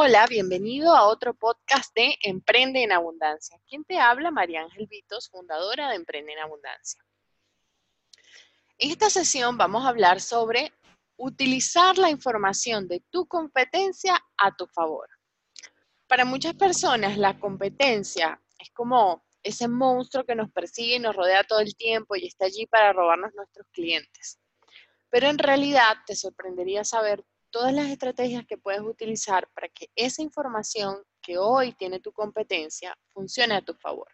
Hola, bienvenido a otro podcast de Emprende en Abundancia. ¿Quién te habla? María Ángel Vitos, fundadora de Emprende en Abundancia. En esta sesión vamos a hablar sobre utilizar la información de tu competencia a tu favor. Para muchas personas la competencia es como ese monstruo que nos persigue y nos rodea todo el tiempo y está allí para robarnos nuestros clientes. Pero en realidad te sorprendería saber todas las estrategias que puedes utilizar para que esa información que hoy tiene tu competencia funcione a tu favor.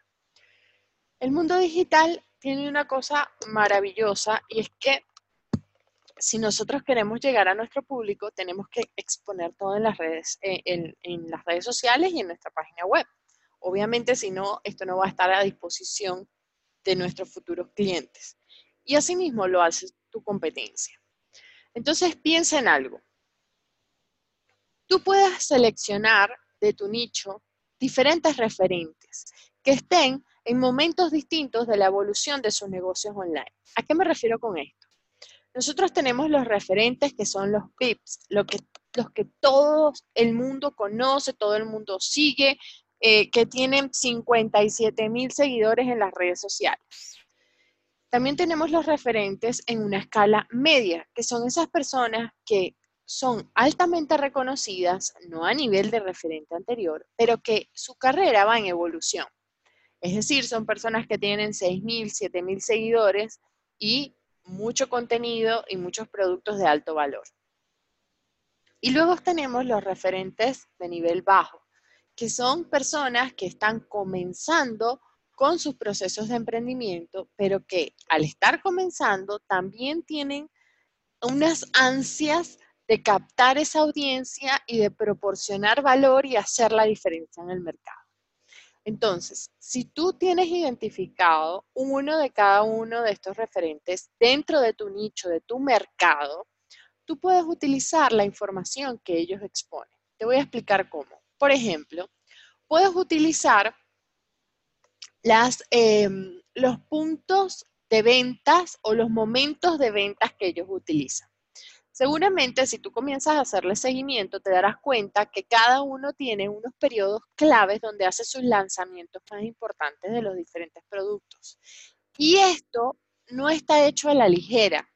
El mundo digital tiene una cosa maravillosa y es que si nosotros queremos llegar a nuestro público, tenemos que exponer todo en las redes, eh, en las redes sociales y en nuestra página web. Obviamente, si no, esto no va a estar a disposición de nuestros futuros clientes. Y asimismo lo hace tu competencia. Entonces, piensa en algo. Tú puedes seleccionar de tu nicho diferentes referentes que estén en momentos distintos de la evolución de sus negocios online. ¿A qué me refiero con esto? Nosotros tenemos los referentes que son los que, los que todo el mundo conoce, todo el mundo sigue, eh, que tienen 57 mil seguidores en las redes sociales. También tenemos los referentes en una escala media, que son esas personas que son altamente reconocidas, no a nivel de referente anterior, pero que su carrera va en evolución. Es decir, son personas que tienen 6.000, 7.000 seguidores y mucho contenido y muchos productos de alto valor. Y luego tenemos los referentes de nivel bajo, que son personas que están comenzando con sus procesos de emprendimiento, pero que al estar comenzando también tienen unas ansias de captar esa audiencia y de proporcionar valor y hacer la diferencia en el mercado. Entonces, si tú tienes identificado uno de cada uno de estos referentes dentro de tu nicho, de tu mercado, tú puedes utilizar la información que ellos exponen. Te voy a explicar cómo. Por ejemplo, puedes utilizar em, los puntos de ventas o los momentos de ventas que ellos utilizan. Seguramente si tú comienzas a hacerle seguimiento, te darás cuenta que cada uno tiene unos periodos claves donde hace sus lanzamientos más importantes de los diferentes productos. Y esto no está hecho a la ligera.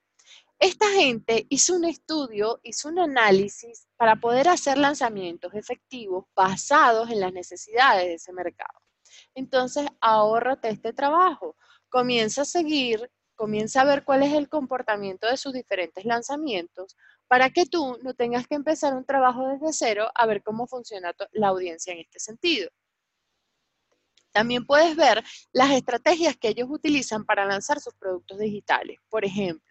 Esta gente hizo un estudio, hizo un análisis para poder hacer lanzamientos efectivos basados en las necesidades de ese mercado. Entonces, ahórrate este trabajo. Comienza a seguir, comienza a ver cuál es el comportamiento de sus diferentes lanzamientos para que tú no tengas que empezar un trabajo desde cero a ver cómo funciona la audiencia en este sentido. También puedes ver las estrategias que ellos utilizan para lanzar sus productos digitales. Por ejemplo,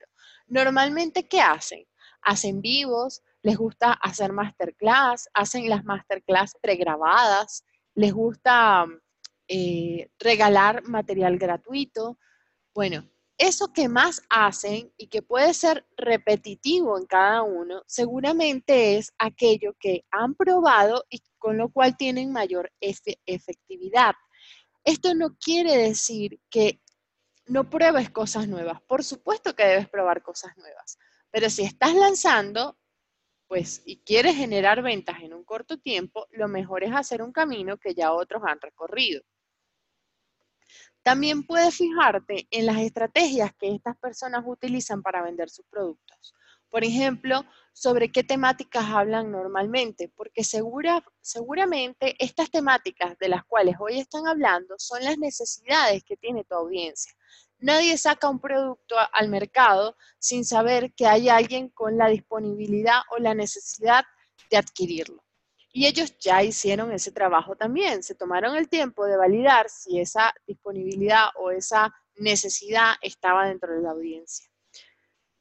Normalmente, ¿qué hacen? Hacen vivos, les gusta hacer masterclass, hacen las masterclass pregrabadas, les gusta eh, regalar material gratuito. Bueno, eso que más hacen y que puede ser repetitivo en cada uno, seguramente es aquello que han probado y con lo cual tienen mayor efectividad. Esto no quiere decir que no pruebes cosas nuevas. Por supuesto que debes probar cosas nuevas, pero si estás lanzando, pues, y quieres generar ventas en un corto tiempo, lo mejor es hacer un camino que ya otros han recorrido. También puedes fijarte en las estrategias que estas personas utilizan para vender sus productos. Por ejemplo, sobre qué temáticas hablan normalmente, porque segura, seguramente estas temáticas de las cuales hoy están hablando son las necesidades que tiene tu audiencia. Nadie saca un producto al mercado sin saber que hay alguien con la disponibilidad o la necesidad de adquirirlo. Y ellos ya hicieron ese trabajo también, se tomaron el tiempo de validar si esa disponibilidad o esa necesidad estaba dentro de la audiencia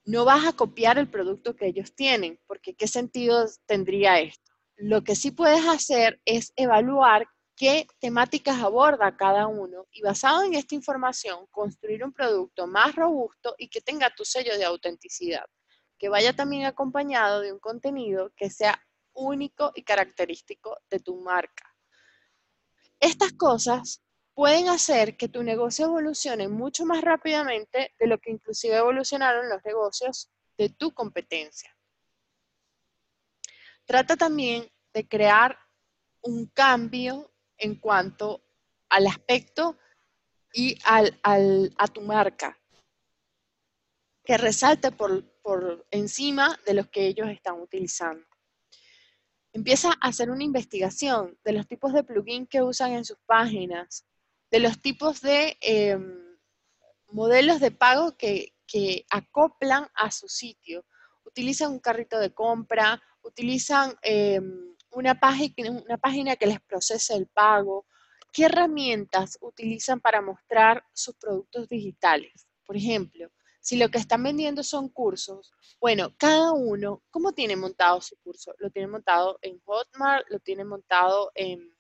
no vas a copiar el producto que ellos tienen, porque ¿qué sentido tendría esto? Lo que sí puedes hacer es evaluar qué temáticas aborda cada uno y basado en esta información construir un producto más robusto y que tenga tu sello de autenticidad, que vaya también acompañado de un contenido que sea único y característico de tu marca. Estas cosas pueden hacer que tu negocio evolucione mucho más rápidamente de lo que inclusive evolucionaron los negocios de tu competencia. Trata también de crear un cambio en cuanto al aspecto y al, a tu marca, que resalte por, por encima de los que ellos están utilizando. Empieza a hacer una investigación de los tipos de plugin que usan en sus páginas, de los tipos de em, modelos de pago que, acoplan a su sitio. Utilizan un carrito de compra, utilizan em, una, página, una página que les procese el pago. ¿Qué herramientas utilizan para mostrar sus productos digitales? Por ejemplo, si lo que están vendiendo son cursos, bueno, cada uno, ¿cómo tiene montado su curso? Lo tiene montado en Hotmart, lo tiene montado en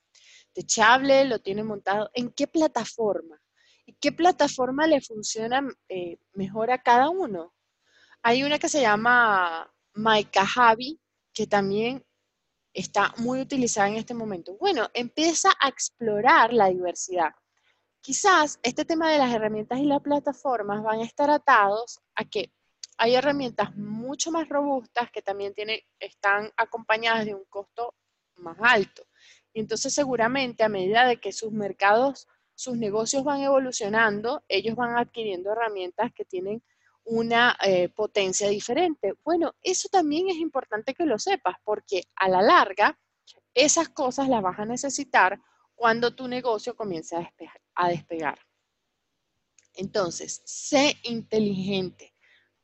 Techable, lo tiene montado en qué plataforma y qué plataforma le funciona eh, mejor a cada uno. Hay una que se llama Javi, que también está muy utilizada en este momento. Bueno, empieza a explorar la diversidad. Quizás este tema de las herramientas y las plataformas van a estar atados a que hay herramientas mucho más robustas que también tienen, están acompañadas de un costo más alto. Y entonces seguramente a medida de que sus mercados, sus negocios van evolucionando, ellos van adquiriendo herramientas que tienen una eh, potencia diferente. Bueno, eso también es importante que lo sepas porque a la larga esas cosas las vas a necesitar cuando tu negocio comience a, despegar. Entonces, sé inteligente,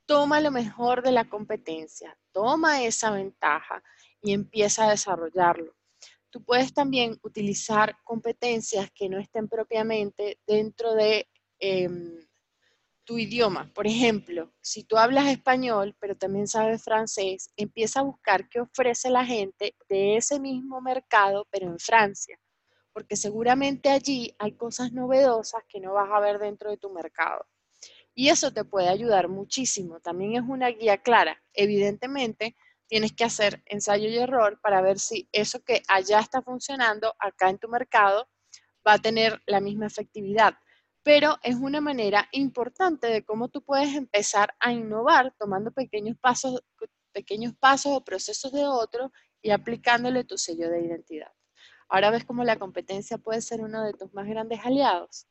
toma lo mejor de la competencia, toma esa ventaja y empieza a desarrollarlo. Tú puedes también utilizar competencias que no estén propiamente dentro de em, tu idioma. Por ejemplo, si tú hablas español, pero también sabes francés, empieza a buscar qué ofrece la gente de ese mismo mercado, pero en Francia porque seguramente allí hay cosas novedosas que no vas a ver dentro de tu mercado. Y eso te puede ayudar muchísimo. También es una guía clara. Evidentemente, tienes que hacer ensayo y error para ver si eso que allá está funcionando acá en tu mercado va a tener la misma efectividad. Pero es una manera importante de cómo tú puedes empezar a innovar tomando pequeños pasos, pequeños pasos o procesos de otro y aplicándole tu sello de identidad. Ahora ves cómo la competencia puede ser uno de tus más grandes aliados.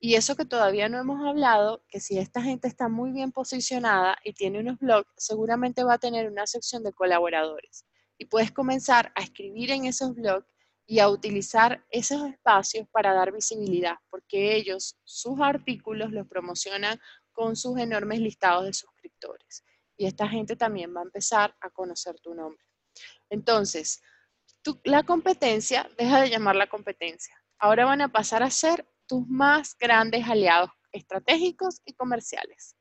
Y eso que todavía no hemos hablado, que si esta gente está muy bien posicionada y tiene unos blogs, seguramente va a tener una sección de colaboradores. Y puedes comenzar a escribir en esos blogs y a utilizar esos espacios para dar visibilidad, porque ellos sus artículos los promocionan con sus enormes listados de suscriptores. Y esta gente también va a empezar a conocer tu nombre. Entonces, la competencia deja de llamar la competencia. Ahora van a pasar a ser tus más grandes aliados estratégicos y comerciales.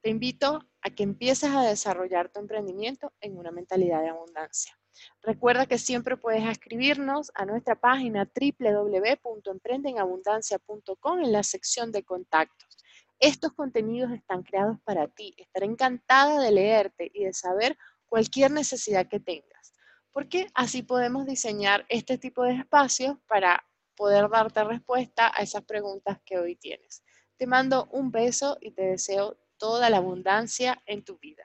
Te invito a que empieces a desarrollar tu emprendimiento en una mentalidad de abundancia. Recuerda que siempre puedes escribirnos a nuestra página www.emprendenabundancia.com en la sección de contactos. Estos contenidos están creados para ti. Estaré encantada de leerte y de saber cualquier necesidad que tengas porque así podemos diseñar este tipo de espacios para poder darte respuesta a esas preguntas que hoy tienes. Te mando un beso y te deseo toda la abundancia en tu vida.